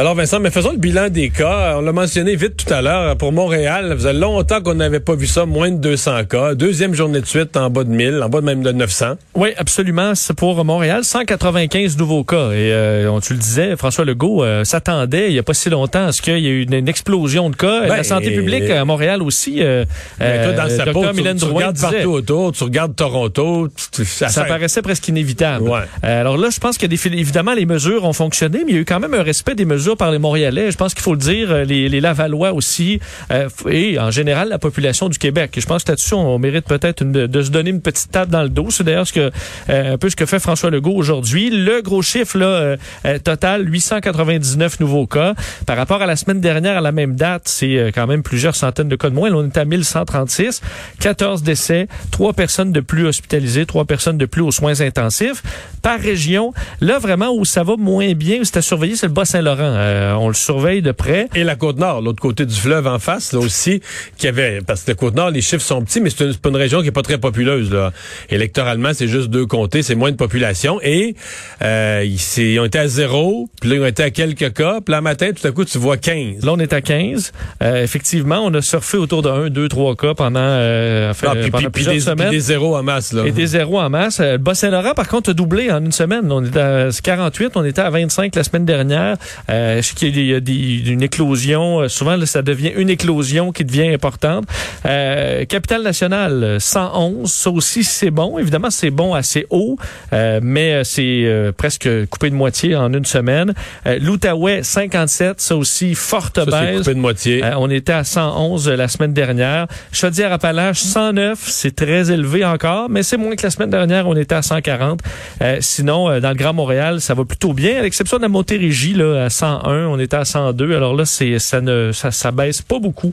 Alors Vincent, mais faisons le bilan des cas. On l'a mentionné vite tout à l'heure. Pour Montréal, ça faisait longtemps qu'on n'avait pas vu ça, moins de 200 cas. Deuxième journée de suite en bas de 1000, en bas de même de 900. Oui, absolument. C'est pour Montréal, 195 nouveaux cas. Et euh, on, tu le disais, François Legault euh, s'attendait il n'y a pas si longtemps à ce qu'il y ait eu une, explosion de cas. la Ben, santé publique à Montréal aussi. Euh, Ben, toi, dans sa peau, tu, tu regardes disait- partout autour, tu regardes Toronto. tu- tu- ça, paraissait presque inévitable. Ouais. Alors là, je pense que des, évidemment, les mesures ont fonctionné, mais il y a eu quand même un respect des mesures par les Montréalais. Je pense qu'il faut le dire, euh, les, les Lavallois aussi, euh, et en général, la population du Québec. Je pense que là-dessus, on mérite peut-être de se donner une petite tape dans le dos. C'est d'ailleurs ce que, euh, un peu ce que fait François Legault aujourd'hui. Le gros chiffre, total, 899 nouveaux cas. Par rapport à la semaine dernière, à la même date, c'est quand même plusieurs centaines de cas de moins. On est à 1136, 14 décès, 3 personnes de plus hospitalisées, 3 personnes de plus aux soins intensifs. Par région, là, vraiment, où ça va moins bien, où c'est à surveiller, c'est le Bas-Saint-Laurent. Euh, on le surveille de près. Et la Côte-Nord, l'autre côté du fleuve en face, là aussi, qui avait, parce que la Côte-Nord, les chiffres sont petits, mais c'est une, c'est pas une région qui est pas très populeuse, là. Électoralement, c'est juste deux comtés, c'est moins de population. Et, euh, ils, ils ont été à zéro, puis là, ils ont été à quelques cas, puis là, matin, tout à coup, tu vois 15. Là, on est à 15. Euh, effectivement, on a surfé autour de 1, 2, 3 cas pendant, euh, enfin, Ah, puis, pendant puis- puis plusieurs des, puis semaines. des zéros en masse, là. Et des zéros en masse. Euh, Le Bas-Saint-Laurent, par contre, a doublé en une semaine. On était à 48, on était à 25 la semaine dernière. Euh, je sais qu'il y a, des- une éclosion. Euh, Souvent, là, ça devient une éclosion qui devient importante. Euh, Capitale nationale, euh, 111. Ça aussi, c'est bon. Évidemment, c'est bon assez haut, euh, mais euh, c'est euh, presque coupé de moitié en une semaine. Euh, L'Outaouais, 57. Ça aussi, forte Ça, baisse. coupé de moitié. Euh, on était à 111 la semaine dernière. Chaudière-Appalaches, 109, c'est très élevé encore, mais c'est moins que la semaine dernière, on était à 140. Euh, sinon, euh, dans le Grand Montréal, ça va plutôt bien, à l'exception de la Montérégie, là, à 101, on était à 102. Alors là, c'est ça ne ça, baisse pas beaucoup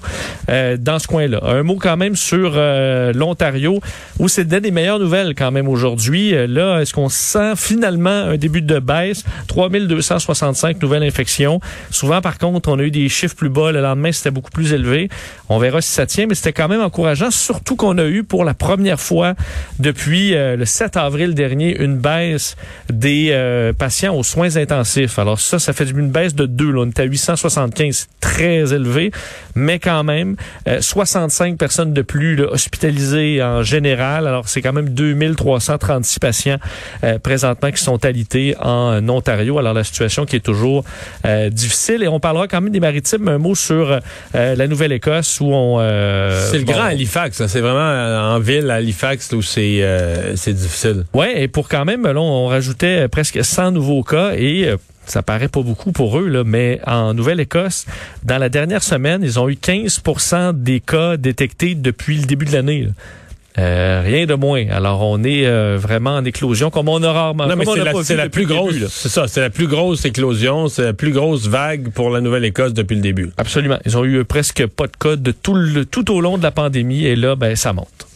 euh, dans ce coin-là. Un mot quand même sur euh, l'Ontario, où c'est des meilleures nouvelles quand même aujourd'hui. Euh, là, est-ce qu'on sent finalement un début de baisse? 3265 nouvelles infections. Souvent, par contre, on a eu des chiffres plus bas. Le lendemain, c'était beaucoup plus élevé. On verra si ça tient, mais c'était quand même encourageant, surtout qu'on a eu pour la première fois depuis le 7 avril dernier une baisse des patients aux soins intensifs. Alors ça, ça fait une baisse de 2. Là. On est à 875, c'est très élevé, mais quand même, euh, 65 personnes de plus là, hospitalisées en général. Alors c'est quand même 2336 patients euh, présentement qui sont alités en Ontario. Alors la situation qui est toujours euh, difficile. Et on parlera quand même des maritimes. Un mot sur euh, la Nouvelle-Écosse où on... euh, c'est le bon, grand Halifax, là. c'est vraiment euh, en ville, à Halifax, où c'est euh, c'est difficile. Ouais, et pour quand même, là, on rajoutait euh, presque 100 nouveaux cas et euh, ça paraît pas beaucoup pour eux, là, mais en Nouvelle-Écosse, dans la dernière semaine, ils ont eu 15% des cas détectés depuis le début de l'année. Euh, rien de moins. Alors, on est euh, vraiment en éclosion, comme on a rarement. Non, mais c'est la, plus grosse, c'est ça, c'est la plus grosse éclosion, c'est la plus grosse vague pour la Nouvelle-Écosse depuis le début. Absolument. Ils ont eu presque pas de cas de tout, le, tout au long de la pandémie, et là, ben, ça monte.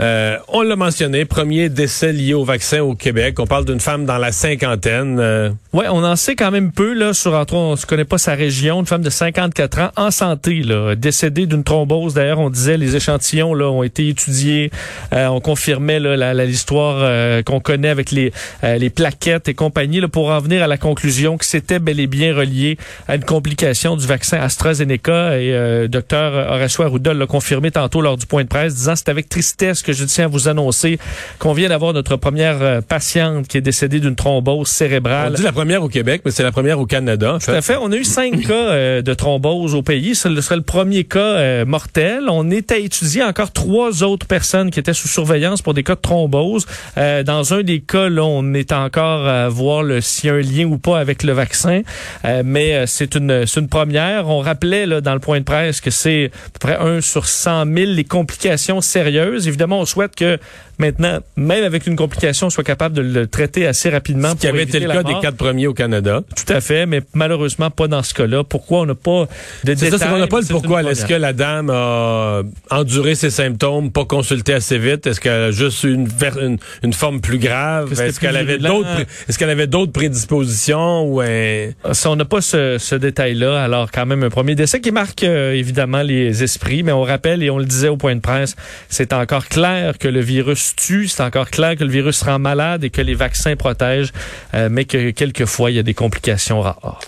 Euh, on l'a mentionné, premier décès lié au vaccin au Québec. On parle d'une femme dans la cinquantaine. euh, Ouais, on en sait quand même peu là sur entre on se connaît pas sa région, une femme de 54 ans en santé là, décédée d'une thrombose. D'ailleurs, on disait les échantillons là ont été étudiés, Euh, on confirmait l'histoire euh, qu'on connaît avec les euh, les plaquettes et compagnie là pour en venir à la conclusion que c'était bel et bien relié à une complication du vaccin AstraZeneca et euh, docteur Horacio Arruda l'a confirmé tantôt lors du point de presse disant c'est avec tristesse que je tiens à vous annoncer qu'on vient d'avoir notre première euh, patiente qui est décédée d'une thrombose on cérébrale. dit la première au Québec, mais c'est la première au Canada. en Tout fait. à fait. On a eu cinq cas euh, de thrombose au pays. Ce serait le premier cas euh, mortel. On est à étudier encore trois autres personnes qui étaient sous surveillance pour des cas de thrombose. Euh, dans un des cas, là, on est encore à voir s'il y a un lien ou pas avec le vaccin. Euh, mais euh, c'est une, une première. On rappelait là, dans le point de presse que c'est à peu près un sur 100 000 les complications sérieuses. Évidemment, on souhaite que maintenant, même avec une complication, on soit capable de le traiter assez rapidement. Ce qui pour avait été le cas des quatre premiers au Canada. Tout à fait, mais malheureusement pas dans ce cas-là. Pourquoi on n'a pas de C'est détails? ça, c'est qu'on n'a pas le pourquoi. Est-ce que la dame a enduré ses symptômes, pas consulté assez vite? Est-ce qu'elle a juste eu une, une, une forme plus grave? Est-ce qu'elle avait d'autres, est-ce qu'elle avait d'autres prédispositions ou un... Ça, on n'a pas ce, ce détail-là. Alors, quand même, un premier décès qui marque euh, évidemment les esprits, mais on rappelle, et on le disait au point de presse, c'est encore clair que le virus c'est encore clair que le virus rend malade et que les vaccins protègent, euh, mais que quelquefois, il y a des complications rares.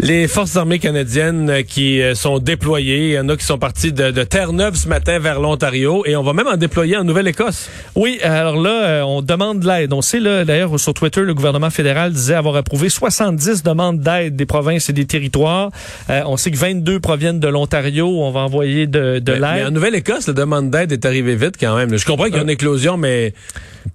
Les forces armées canadiennes euh, qui euh, sont déployées, il y en a qui sont partis de, Terre-Neuve ce matin vers l'Ontario et on va même en déployer en Nouvelle-Écosse. Oui, alors là, euh, on demande de l'aide. On sait, là, d'ailleurs, sur Twitter, le gouvernement fédéral disait avoir approuvé 70 demandes d'aide des provinces et des territoires. on sait que 22 proviennent de l'Ontario. On va envoyer de, de l'aide. Mais en Nouvelle-Écosse, la demande d'aide est arrivée vite quand même. Je comprends qu'il y a une éclosion, mais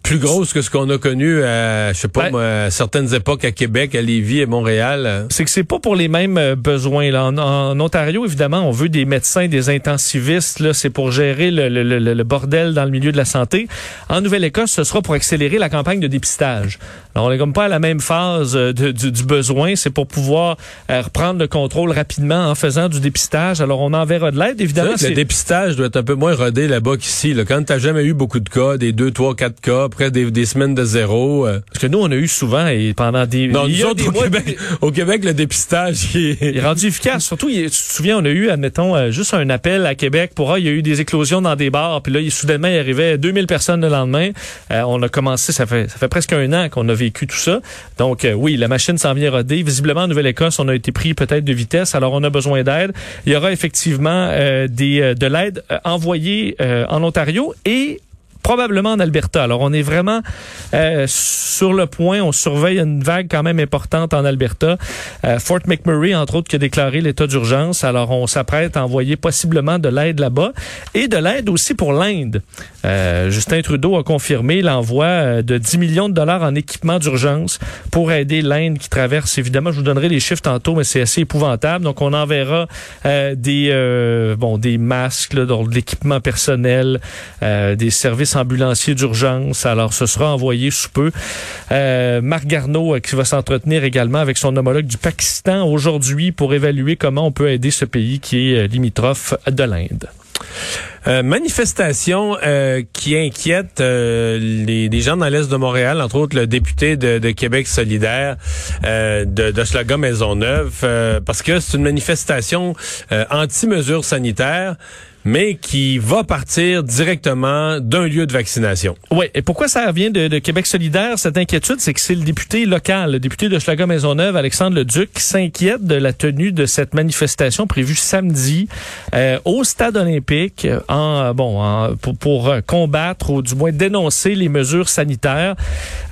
plus grosse que ce qu'on a connu à, je sais pas, à certaines époques à Québec, à Lévis et Montréal. C'est que c'est pas pour les mêmes euh, besoins. Là. En, Ontario, évidemment, on veut des médecins, des intensivistes. Là, c'est pour gérer le, le, le, bordel dans le milieu de la santé. En Nouvelle-Écosse, ce sera pour accélérer la campagne de dépistage. Alors, on n'est comme pas à la même phase euh, de, du, besoin. C'est pour pouvoir euh, reprendre le contrôle rapidement en faisant du dépistage. Alors, on enverra de l'aide, évidemment. le dépistage doit être un peu moins rodé là-bas qu'ici. Là. Quand t'as jamais eu beaucoup de cas, des deux, trois, quatre cas, après des, des semaines de zéro. Parce que nous, on a eu souvent et pendant des... Non, nous autres, au, Québec, au Québec, le dépistage, il est rendu efficace. Surtout, tu te souviens, on a eu, admettons, euh, juste un appel à Québec pour, ah, il y a eu des éclosions dans des bars, puis là, il, soudainement, il arrivait 2000 personnes le lendemain. Euh, on a commencé, ça fait, ça fait presque un an qu'on a vécu tout ça. Donc, euh, oui, la machine s'en vient roder. Visiblement, en Nouvelle-Écosse, on a été pris peut-être de vitesse, alors on a besoin d'aide. Il y aura effectivement des, de l'aide envoyée en Ontario et probablement en Alberta. Alors, on est vraiment euh, sur le point. On surveille une vague quand même importante en Alberta. Euh, Fort McMurray, entre autres, qui a déclaré l'état d'urgence. Alors, on s'apprête à envoyer possiblement de l'aide là-bas et de l'aide aussi pour l'Inde. Euh, Justin Trudeau a confirmé l'envoi de 10 millions de dollars en équipement d'urgence pour aider l'Inde qui traverse. Évidemment, je vous donnerai les chiffres tantôt, mais c'est assez épouvantable. Donc, on enverra des bon des masques, là, de l'équipement personnel, des services ambulancier d'urgence. Alors, ce sera envoyé sous peu. Euh, Marc Garneau, euh, qui va s'entretenir également avec son homologue du Pakistan aujourd'hui pour évaluer comment on peut aider ce pays qui est euh, limitrophe de l'Inde. manifestation qui inquiète les, gens dans l'est de Montréal, entre autres le député de, Québec solidaire de, de Schlager Maisonneuve, parce que c'est une manifestation anti-mesures sanitaires mais qui va partir directement d'un lieu de vaccination. Oui, et pourquoi ça vient de, Québec solidaire, cette inquiétude? C'est que c'est le député local, le député de Schlager-Maisonneuve, Alexandre Leduc, qui s'inquiète de la tenue de cette manifestation prévue samedi euh, au stade olympique en, bon, pour, euh, combattre ou du moins dénoncer les mesures sanitaires.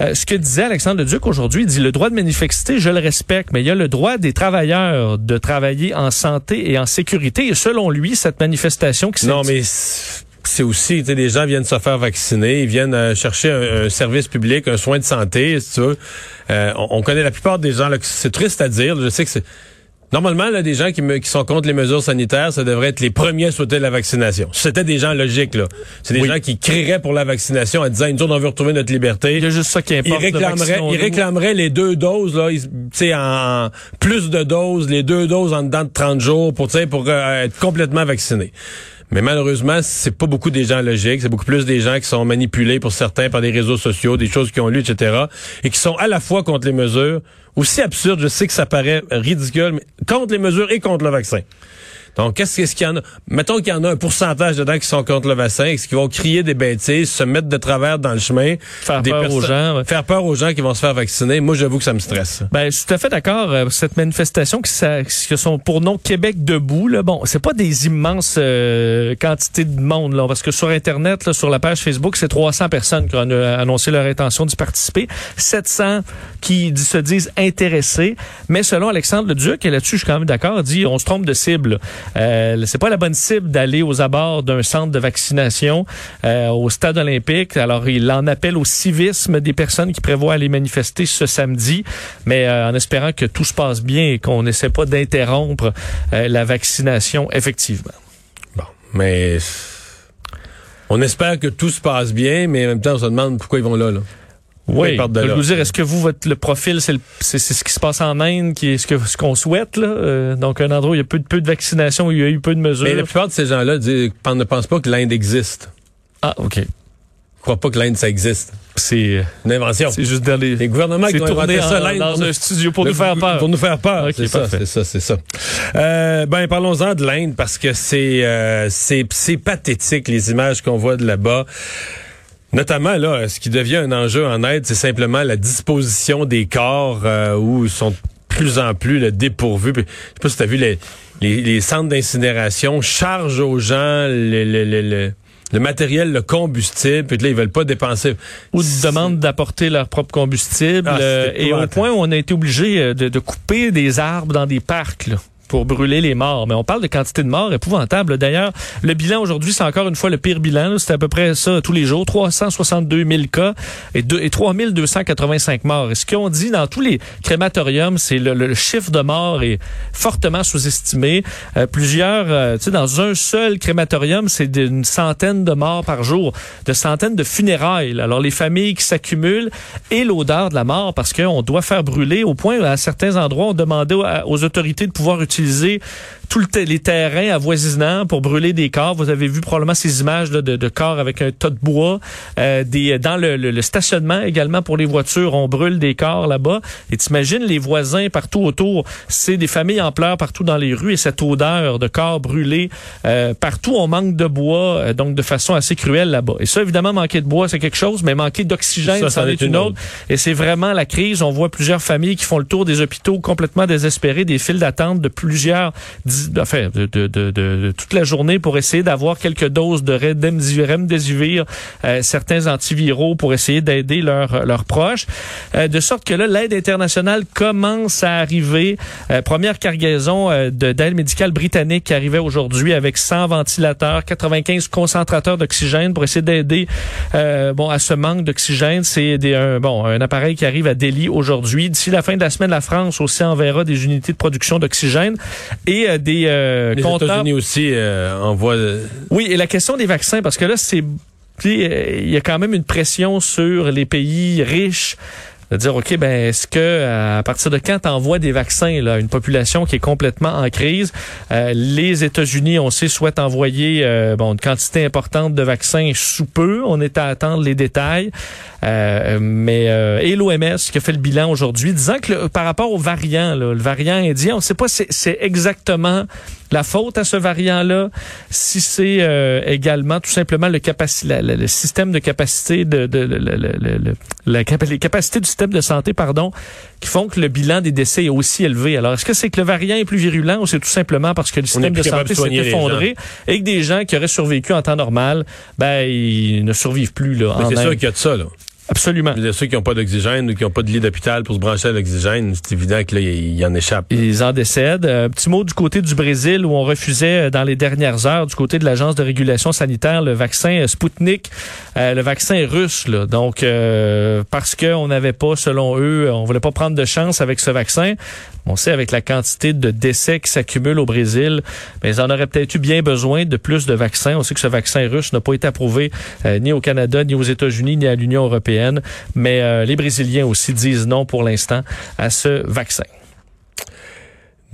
Euh, ce que disait Alexandre Leduc aujourd'hui, il dit le droit de manifester, je le respecte, mais il y a le droit des travailleurs de travailler en santé et en sécurité. Et selon lui, cette manifestation non, mais c'est aussi, tu sais, les gens viennent se faire vacciner, ils viennent euh, chercher un, service public, un soin de santé, si tu veux. Euh, on, connaît la plupart des gens, c'est triste à dire, je sais que c'est... Normalement, là, des gens qui, qui, sont contre les mesures sanitaires, ça devrait être les premiers à souhaiter la vaccination. C'était des gens logiques, là. C'est des gens qui crieraient pour la vaccination en disant, nous autres, on veut retrouver notre liberté. Il y a juste ça qui importe. Ils réclameraient, ils réclameraient les deux doses, là, tu sais, en plus de doses, les deux doses en dedans de 30 jours pour, pour euh, être complètement vaccinés. Mais malheureusement, c'est pas beaucoup des gens logiques. C'est beaucoup plus des gens qui sont manipulés pour certains par des réseaux sociaux, des choses qui ont lu, etc. Et qui sont à la fois contre les mesures, aussi absurdes, je sais que ça paraît ridicule, mais contre les mesures et contre le vaccin. Donc, qu'est-ce qu'il y en a? Mettons qu'il y en a un pourcentage dedans qui sont contre le vaccin, est-ce qu'ils vont crier des bêtises, se mettre de travers dans le chemin. Faire peur aux gens. Faire peur aux gens qui vont se faire vacciner? Moi, j'avoue que ça me stresse. Ben, je suis tout à fait d'accord. Euh, cette manifestation qui, ça, qui sont pour nom Québec debout, là, bon, c'est pas des immenses euh, quantités de monde, là, parce que sur Internet, là, sur la page Facebook, c'est 300 personnes qui ont annoncé leur intention d'y participer. 700 qui se disent intéressés. Mais selon Alexandre Leduc, et je suis quand même d'accord, dit, on se trompe de cible. Euh, c'est pas la bonne cible d'aller aux abords d'un centre de vaccination euh, au stade olympique. Alors, il en appelle au civisme des personnes qui prévoient aller manifester ce samedi, mais euh, en espérant que tout se passe bien et qu'on n'essaie pas d'interrompre euh, la vaccination effectivement. Bon, mais on espère que tout se passe bien, mais en même temps, on se demande pourquoi ils vont là. là. Oui, je veux dire, est-ce que vous, votre le profil, c'est ce qui se passe en Inde, qui est ce que ce qu'on souhaite là? Euh, Donc un endroit où il y a peu de peu de vaccination, où il y a eu peu de mesures. Mais la plupart de ces gens-là ne pensent pas que l'Inde existe. Ah, ok. Ils croient pas que l'Inde ça existe. C'est une invention. C'est juste dans les, les gouvernements qui ont inventé ça l'Inde dans un studio pour nous faire peur. Pour nous faire peur. c'est ça, c'est ça, c'est ça. Euh, ben parlons-en de l'Inde parce que c'est euh, c'est c'est pathétique les images qu'on voit de là-bas. Notamment, là, ce qui devient un enjeu en aide, c'est simplement la disposition des corps euh, où sont plus en plus le dépourvu. je sais pas si tu as vu les, les, centres d'incinération chargent aux gens le, le, le matériel, le combustible, puis là, ils veulent pas dépenser. Ou demandent d'apporter leur propre combustible. Ah, euh, et au point où on a été obligé euh, de, de, couper des arbres dans des parcs. Là pour brûler les morts. Mais on parle de quantité de morts épouvantables. D'ailleurs, le bilan aujourd'hui, c'est encore une fois le pire bilan. C'est à peu près ça tous les jours. 362 000 cas et, et 3 285 morts. Et ce qu'on dit dans tous les crématoriums, c'est le, le, chiffre de morts est fortement sous-estimé. Euh, plusieurs, euh, tu sais, dans un seul crématorium, c'est une centaine de morts par jour, de centaines de funérailles. Alors, les familles qui s'accumulent et l'odeur de la mort parce qu'on doit faire brûler au point, à certains endroits, on demandait aux autorités de pouvoir utiliser utilisé utiliser tous les terrains avoisinants pour brûler des corps. Vous avez vu probablement ces images de, de, corps avec un tas de bois. Euh, des, dans le, le, stationnement également pour les voitures, on brûle des corps là-bas. Et t'imagines les voisins partout autour, c'est des familles en pleurs partout dans les rues et cette odeur de corps brûlés euh, partout, on manque de bois, euh, donc de façon assez cruelle là-bas. Et ça, évidemment, manquer de bois, c'est quelque chose, mais manquer d'oxygène, ça, en est une autre. Et c'est vraiment la crise. On voit plusieurs familles qui font le tour des hôpitaux complètement désespérées, des files d'attente de plus plusieurs, enfin, de, de, de, de, toute la journée pour essayer d'avoir quelques doses de remdesivir, euh, certains antiviraux pour essayer d'aider leurs leurs proches. Euh, de sorte que là, l'aide internationale commence à arriver. Euh, première cargaison euh, d'aide médicale britannique qui arrivait aujourd'hui avec 100 ventilateurs, 95 concentrateurs d'oxygène pour essayer d'aider bon à ce manque d'oxygène. C'est un, bon un appareil qui arrive à Delhi aujourd'hui. D'ici la fin de la semaine, la France aussi enverra des unités de production d'oxygène euh, des euh, Les États-Unis aussi euh, envoient. Oui, et la question des vaccins, parce que là, c'est il y a quand même une pression sur les pays riches de dire ok ben est-ce que à partir de quand t'envoies des vaccins là une population qui est complètement en crise les États-Unis on sait souhaitent envoyer bon une quantité importante de vaccins sous peu. On est à attendre les détails. Euh, mais euh, et l'OMS qui a fait le bilan aujourd'hui, disant que par rapport au variant, le variant indien, on ne sait pas c'est exactement la faute à ce variant-là, si c'est euh, également tout simplement le, le, système de capacité de, de, la, les capacités du système de santé, pardon, qui font que le bilan des décès est aussi élevé. Alors, est-ce que c'est que le variant est plus virulent ou c'est tout simplement parce que le système de santé s'est effondré et que des gens qui auraient survécu en temps normal, ben ils ne survivent plus là. C'est sûr qu'il y a de ça là. Absolument. Ceux qui n'ont pas d'oxygène ou qui n'ont pas de lit d'hôpital pour se brancher à l'oxygène, c'est évident que là, y en échappe. Ils en décèdent. Un petit mot du côté du Brésil où on refusait euh, dans les dernières heures, du côté de l'Agence de régulation sanitaire, le vaccin euh, Sputnik, euh, le vaccin russe. Là. Donc, euh, parce qu'on n'avait pas, selon eux, on voulait pas prendre de chance avec ce vaccin. On sait avec la quantité de décès qui s'accumulent au Brésil, mais ils en auraient peut-être eu bien besoin de plus de vaccins. On sait que ce vaccin russe n'a pas été approuvé ni au Canada, ni aux États-Unis, ni à l'Union européenne mais euh, les Brésiliens aussi disent non pour l'instant à ce vaccin.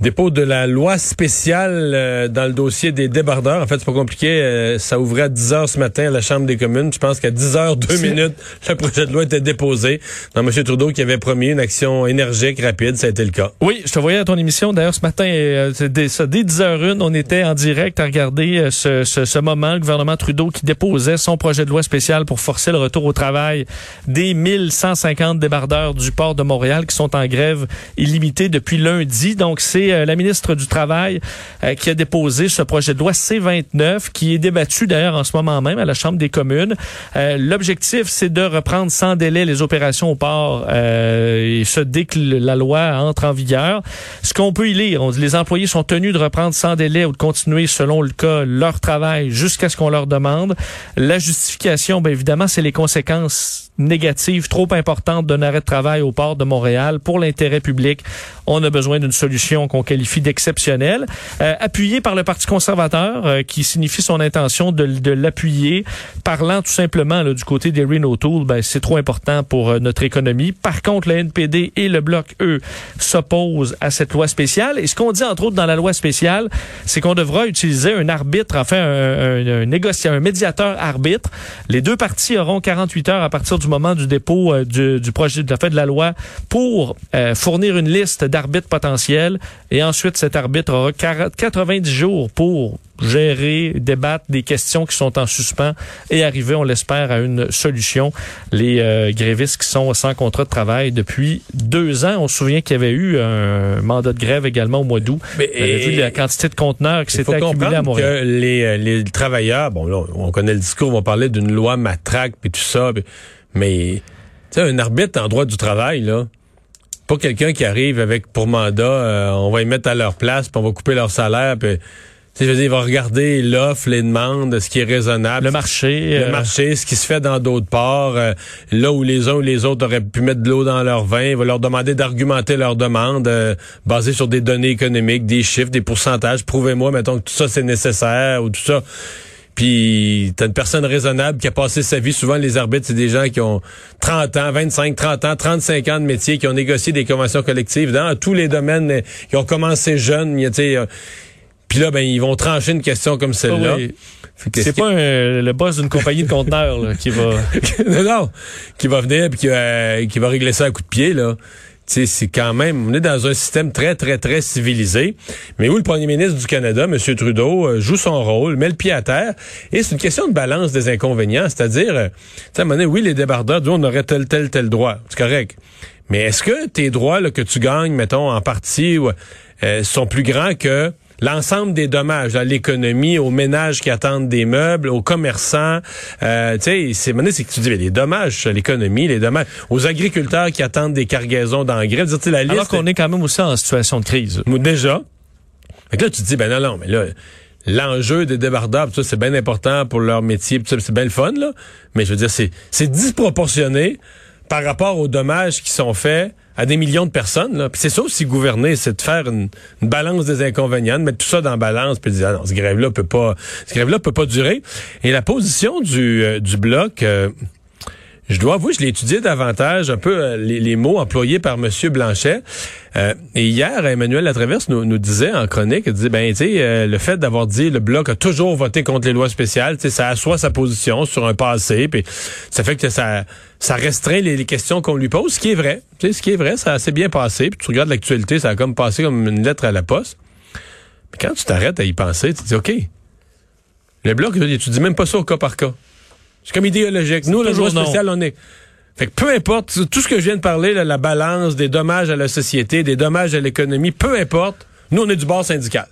Dépôt de la loi spéciale euh, dans le dossier des débardeurs. En fait, c'est pas compliqué. Euh, ça ouvrait à 10 heures ce matin à la Chambre des communes. Je pense qu'à 10 heures, 2 minutes, le projet de loi était déposé. Dans M. Trudeau qui avait promis une action énergique, rapide, ça a été le cas. Oui, je te voyais à ton émission. D'ailleurs, ce matin, euh, dès, dès 10 h 01 on était en direct à regarder ce, ce, ce, moment, le gouvernement Trudeau qui déposait son projet de loi spécial pour forcer le retour au travail des 1150 débardeurs du port de Montréal qui sont en grève illimitée depuis lundi. Donc, c'est euh, la ministre du Travail euh, qui a déposé ce projet de loi C-29 qui est débattu d'ailleurs en ce moment même à la Chambre des communes. Euh, l'objectif, c'est de reprendre sans délai les opérations au port et ce dès que la loi entre en vigueur. Ce qu'on peut y lire, on dit les employés sont tenus de reprendre sans délai ou de continuer selon le cas leur travail jusqu'à ce qu'on leur demande. La justification, bien évidemment, c'est les conséquences négatives trop importantes d'un arrêt de travail au port de Montréal pour l'intérêt public. On a besoin d'une solution qu'on qualifie d'exceptionnelle, euh, appuyée par le Parti conservateur, euh, qui signifie son intention de, de l'appuyer, parlant tout simplement là, du côté des Renault Tool, ben, c'est trop important pour euh, notre économie. Par contre, le NPD et le Bloc, eux, s'opposent à cette loi spéciale. Et ce qu'on dit, entre autres, dans la loi spéciale, c'est qu'on devra utiliser un arbitre, enfin, un, un négociateur, un médiateur arbitre. Les deux parties auront 48 heures à partir du moment du dépôt euh, du, du, projet de fait de la loi pour euh, fournir une liste d'arbitres potentiels et ensuite cet arbitre aura 90 jours pour gérer, débattre des questions qui sont en suspens et arriver, on l'espère, à une solution. Les euh, grévistes qui sont sans contrat de travail depuis deux ans, on se souvient qu'il y avait eu un mandat de grève également au mois d'août. Mais vu la quantité de conteneurs qui s'était accumulée à Montréal. Que les, les travailleurs, bon là, on connaît le discours, on va parler d'une loi matraque puis tout ça, mais tu sais, un arbitre en droit du travail, là, pas quelqu'un qui arrive avec pour mandat, euh, on va y mettre à leur place, puis on va couper leur salaire, puis je veux dire, il va regarder l'offre, les demandes, ce qui est raisonnable. Le marché. Le euh, marché, ce qui se fait dans d'autres ports. Euh, là où les uns ou les autres auraient pu mettre de l'eau dans leur vin. Il va leur demander d'argumenter leurs demandes euh, basées sur des données économiques, des chiffres, des pourcentages. Prouvez-moi, mettons, que tout ça, c'est nécessaire ou tout ça. Puis t'as une personne raisonnable qui a passé sa vie. Souvent, les arbitres, c'est des gens qui ont 30 ans, 25, 30 ans, 35 ans de métier, qui ont négocié des conventions collectives dans tous les domaines, qui ont commencé jeunes. Tu sais, puis là, ben, ils vont trancher une question comme celle-là. C'est pas le boss d'une compagnie de conteneurs qui va... non, qui va venir et qui, va, qui va régler ça à coup de pied. là c'est quand même, on est dans un système très, très, très civilisé, mais où le premier ministre du Canada, M. Trudeau, euh, joue son rôle, met le pied à terre, et c'est une question de balance des inconvénients, c'est-à-dire, euh, à un moment donné, oui, les débardeurs, on aurait tel, tel, tel droit, c'est correct, mais est-ce que tes droits là, que tu gagnes, mettons, en partie, euh, sont plus grands que l'ensemble des dommages à l'économie, aux ménages qui attendent des meubles, aux commerçants. Euh, tu sais, c'est c'est que tu dis les dommages à l'économie, les dommages aux agriculteurs qui attendent des cargaisons d'engrais. La liste, Alors qu'on est quand même aussi en situation de crise. Déjà. Fait que là, tu te dis, ben non, non, mais là, l'enjeu des débardeurs, ça, c'est bien important pour leur métier, c'est bien le fun, là. Mais je veux dire, c'est, c'est disproportionné par rapport aux dommages qui sont faits à des millions de personnes. Là. Puis c'est ça aussi gouverner, c'est de faire une, balance des inconvénients, de mettre tout ça dans la balance, puis de dire ah non, ce grève-là peut pas, ce grève-là peut pas durer. Et la position du, euh, du bloc. Euh, je dois avouer, je l'ai étudié davantage, un peu euh, les, mots employés par M. Blanchet. Euh, et hier, Emmanuel Latraverse nous, nous disait en chronique, il disait, ben, tu sais, euh, le fait d'avoir dit le Bloc a toujours voté contre les lois spéciales, tu sais, ça assoit sa position sur un passé, puis ça fait que ça, ça restreint les, questions qu'on lui pose, ce qui est vrai. Tu sais, ce qui est vrai, ça a assez bien passé. Puis tu regardes l'actualité, ça a comme passé comme une lettre à la poste. Mais quand tu t'arrêtes à y penser, tu te dis, OK, le Bloc, tu dis même pas ça au cas par cas. C'est comme idéologique. Nous, le loi spéciale, on est... Fait que peu importe, tout ce que je viens de parler, la balance des dommages à la société, des dommages à l'économie, peu importe, nous, on est du bord syndical.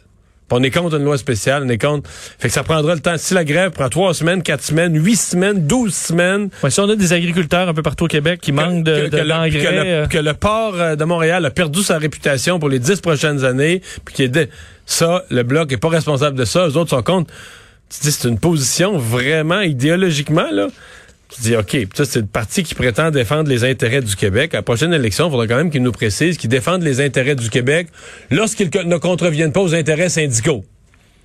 on est contre une loi spéciale, on est contre. Fait que ça prendra le temps. Si la grève prend trois semaines, quatre semaines, huit semaines, douze semaines. Ouais, si on a des agriculteurs un peu partout au Québec qui manquent de, que, euh. que, le, port euh, de Montréal a perdu sa réputation pour les dix prochaines années, puis qui est ça, le bloc est pas responsable de ça. Les autres sont contre tu dis c'est une position vraiment idéologiquement là. Tu dis OK, ça c'est le parti qui prétend défendre les intérêts du Québec. À la prochaine élection, il faudra quand même qu'il nous précise qu'ils défendent les intérêts du Québec lorsqu'ils ne contreviennent pas aux intérêts syndicaux.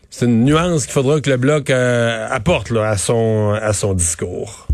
C'est une nuance qu'il faudra que le bloc euh, apporte à son discours.